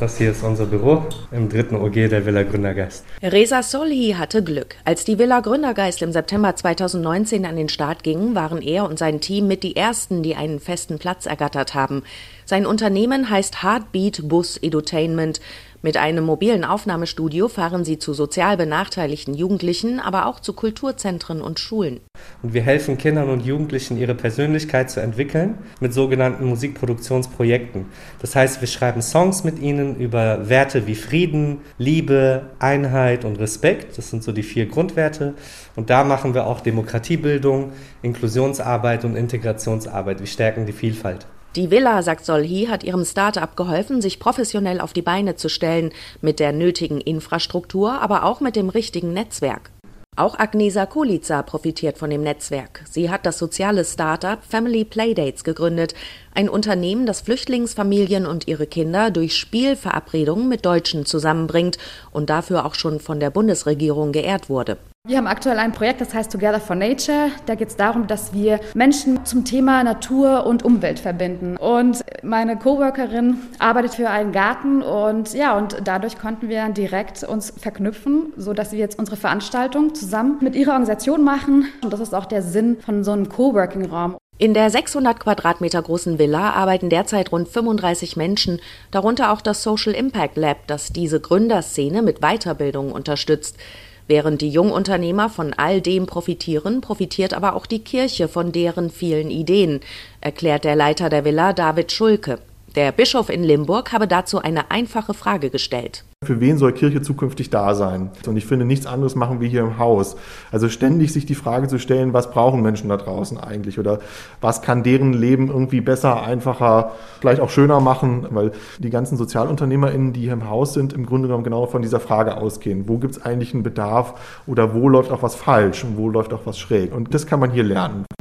Das hier ist unser Büro im dritten OG der Villa Gründergeist. Reza Solhi hatte Glück. Als die Villa Gründergeist im September 2019 an den Start ging, waren er und sein Team mit die ersten, die einen festen Platz ergattert haben. Sein Unternehmen heißt Heartbeat Bus Edutainment. Mit einem mobilen Aufnahmestudio fahren sie zu sozial benachteiligten Jugendlichen, aber auch zu Kulturzentren und Schulen. Und wir helfen Kindern und Jugendlichen, ihre Persönlichkeit zu entwickeln mit sogenannten Musikproduktionsprojekten. Das heißt, wir schreiben Songs mit ihnen über Werte wie Frieden, Liebe, Einheit und Respekt. Das sind so die vier Grundwerte. Und da machen wir auch Demokratiebildung, Inklusionsarbeit und Integrationsarbeit. Wir stärken die Vielfalt. Die Villa, sagt Solhi, hat ihrem Start-up geholfen, sich professionell auf die Beine zu stellen, mit der nötigen Infrastruktur, aber auch mit dem richtigen Netzwerk. Auch Agnesa Kulica profitiert von dem Netzwerk. Sie hat das soziale Start-up Family Playdates gegründet, ein Unternehmen, das Flüchtlingsfamilien und ihre Kinder durch Spielverabredungen mit Deutschen zusammenbringt und dafür auch schon von der Bundesregierung geehrt wurde. Wir haben aktuell ein Projekt, das heißt Together for Nature. Da geht es darum, dass wir Menschen zum Thema Natur und Umwelt verbinden. Und meine Coworkerin arbeitet für einen Garten und ja, und dadurch konnten wir direkt uns verknüpfen, so dass wir jetzt unsere Veranstaltung zusammen mit ihrer Organisation machen. Und das ist auch der Sinn von so einem Coworking-Raum. In der 600 Quadratmeter großen Villa arbeiten derzeit rund 35 Menschen, darunter auch das Social Impact Lab, das diese Gründerszene mit Weiterbildung unterstützt. Während die Jungunternehmer von all dem profitieren, profitiert aber auch die Kirche von deren vielen Ideen, erklärt der Leiter der Villa David Schulke. Der Bischof in Limburg habe dazu eine einfache Frage gestellt. Für wen soll Kirche zukünftig da sein? Und ich finde, nichts anderes machen wir hier im Haus. Also ständig sich die Frage zu stellen, was brauchen Menschen da draußen eigentlich? Oder was kann deren Leben irgendwie besser, einfacher, vielleicht auch schöner machen? Weil die ganzen SozialunternehmerInnen, die hier im Haus sind, im Grunde genommen genau von dieser Frage ausgehen. Wo gibt es eigentlich einen Bedarf? Oder wo läuft auch was falsch? Und wo läuft auch was schräg? Und das kann man hier lernen.